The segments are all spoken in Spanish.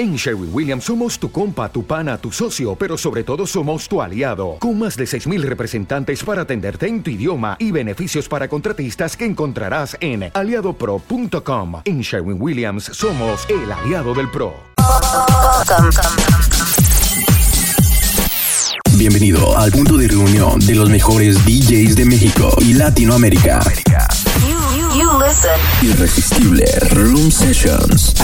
En Sherwin Williams somos tu compa, tu pana, tu socio, pero sobre todo somos tu aliado, con más de 6.000 representantes para atenderte en tu idioma y beneficios para contratistas que encontrarás en aliadopro.com. En Sherwin Williams somos el aliado del PRO. Bienvenido al punto de reunión de los mejores DJs de México y Latinoamérica. Irresistible Room Sessions.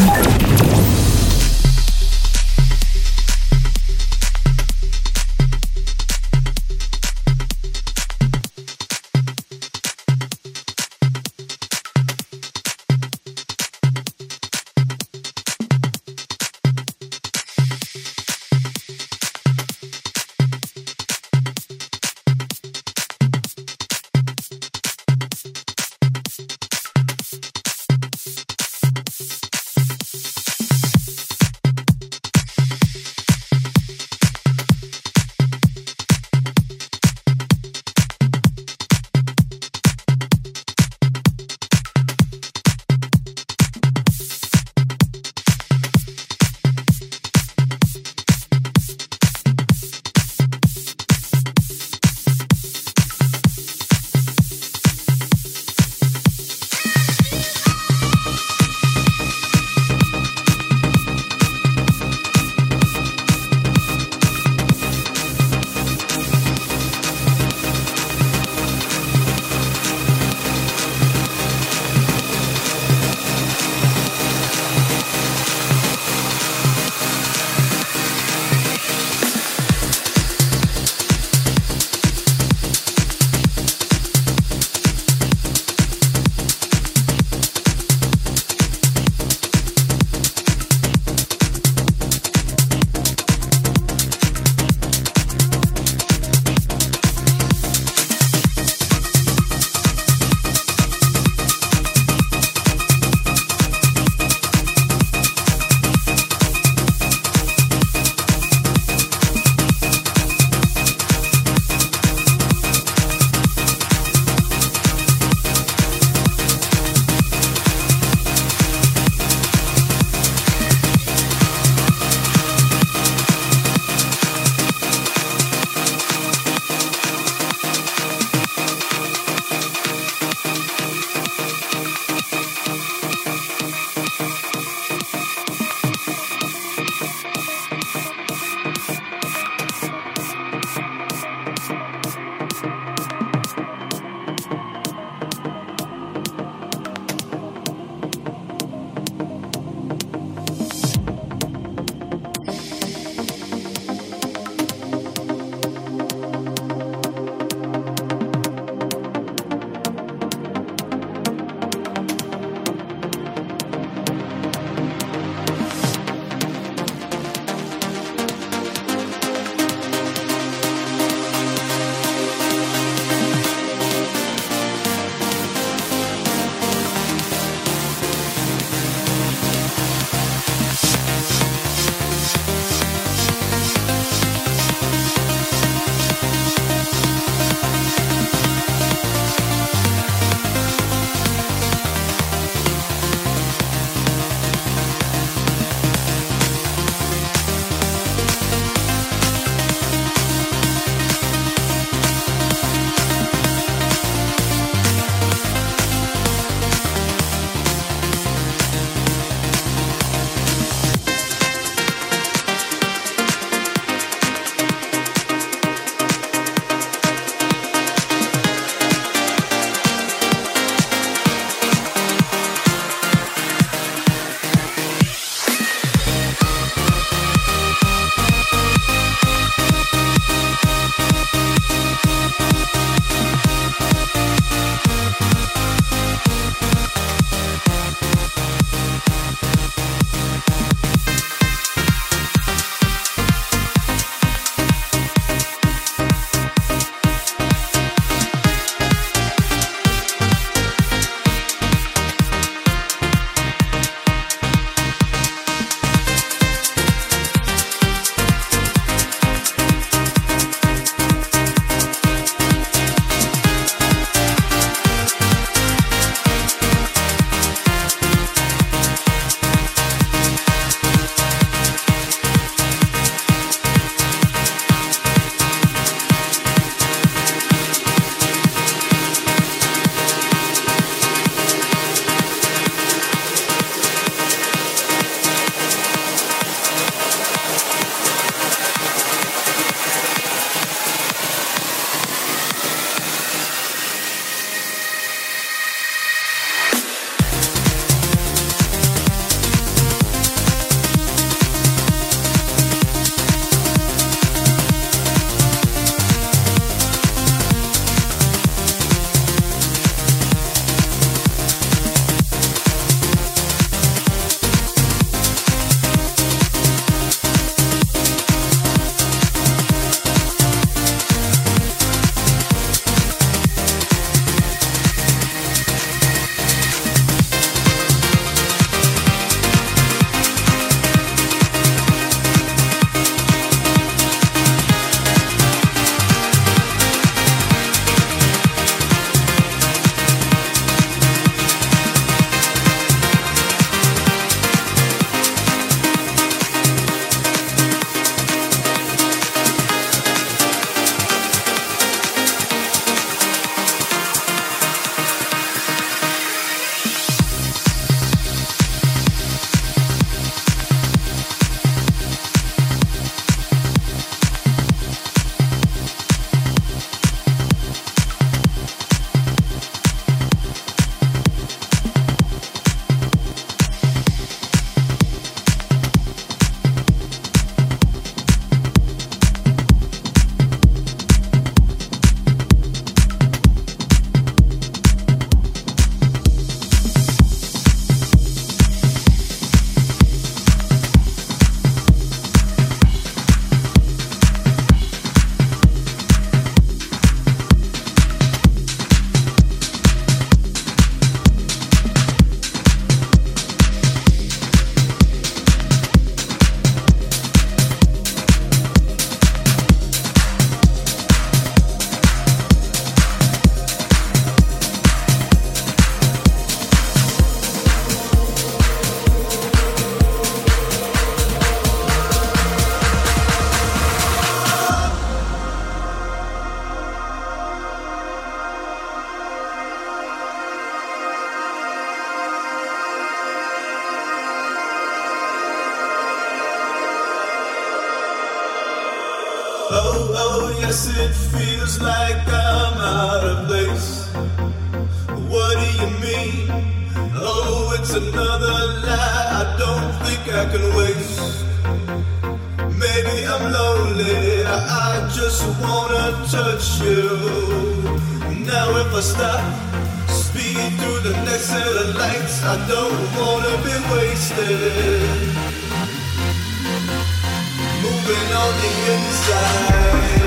open on the inside.